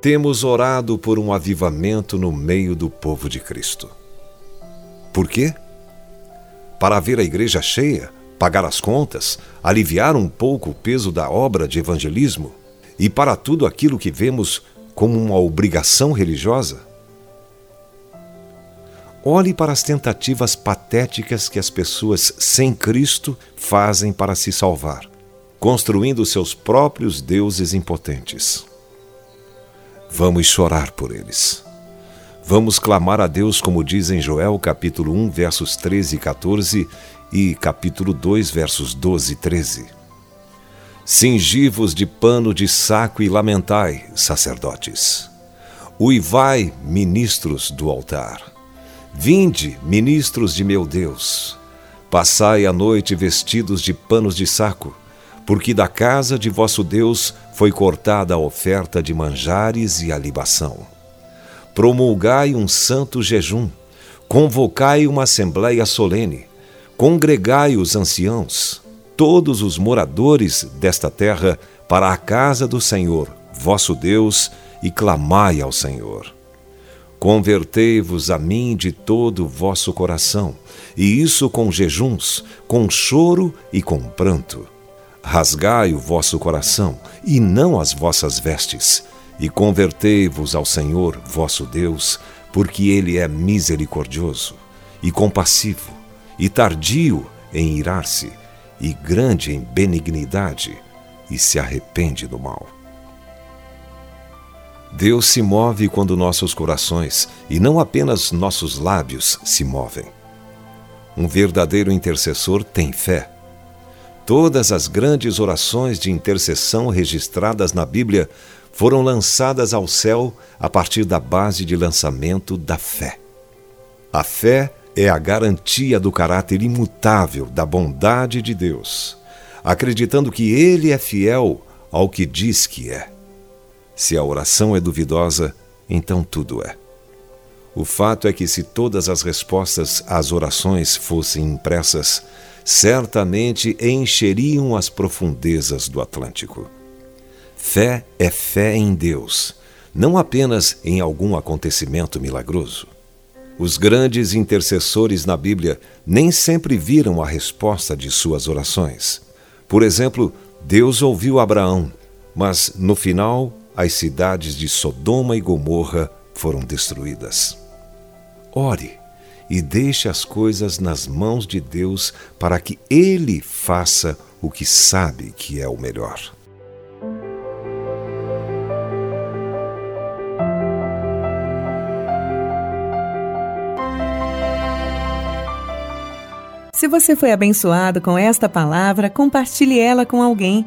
Temos orado por um avivamento no meio do povo de Cristo. Por quê? Para ver a igreja cheia, pagar as contas, aliviar um pouco o peso da obra de evangelismo e para tudo aquilo que vemos como uma obrigação religiosa? Olhe para as tentativas patéticas que as pessoas sem Cristo fazem para se salvar, construindo seus próprios deuses impotentes. Vamos chorar por eles. Vamos clamar a Deus, como diz em Joel capítulo 1, versos 13 e 14 e capítulo 2, versos 12 e 13. Cingivos de pano de saco e lamentai, sacerdotes. Uivai, ministros do altar. Vinde, ministros de meu Deus. Passai a noite vestidos de panos de saco, porque da casa de vosso Deus foi cortada a oferta de manjares e a libação. Promulgai um santo jejum, convocai uma assembléia solene, congregai os anciãos, todos os moradores desta terra, para a casa do Senhor, vosso Deus, e clamai ao Senhor. Convertei-vos a mim de todo o vosso coração, e isso com jejuns, com choro e com pranto. Rasgai o vosso coração, e não as vossas vestes, e convertei-vos ao Senhor vosso Deus, porque Ele é misericordioso e compassivo, e tardio em irar-se, e grande em benignidade, e se arrepende do mal. Deus se move quando nossos corações, e não apenas nossos lábios, se movem. Um verdadeiro intercessor tem fé. Todas as grandes orações de intercessão registradas na Bíblia foram lançadas ao céu a partir da base de lançamento da fé. A fé é a garantia do caráter imutável da bondade de Deus, acreditando que Ele é fiel ao que diz que é. Se a oração é duvidosa, então tudo é. O fato é que, se todas as respostas às orações fossem impressas, certamente encheriam as profundezas do Atlântico. Fé é fé em Deus, não apenas em algum acontecimento milagroso. Os grandes intercessores na Bíblia nem sempre viram a resposta de suas orações. Por exemplo, Deus ouviu Abraão, mas no final as cidades de Sodoma e Gomorra foram destruídas. Ore e deixe as coisas nas mãos de Deus para que Ele faça o que sabe que é o melhor. Se você foi abençoado com esta palavra, compartilhe ela com alguém.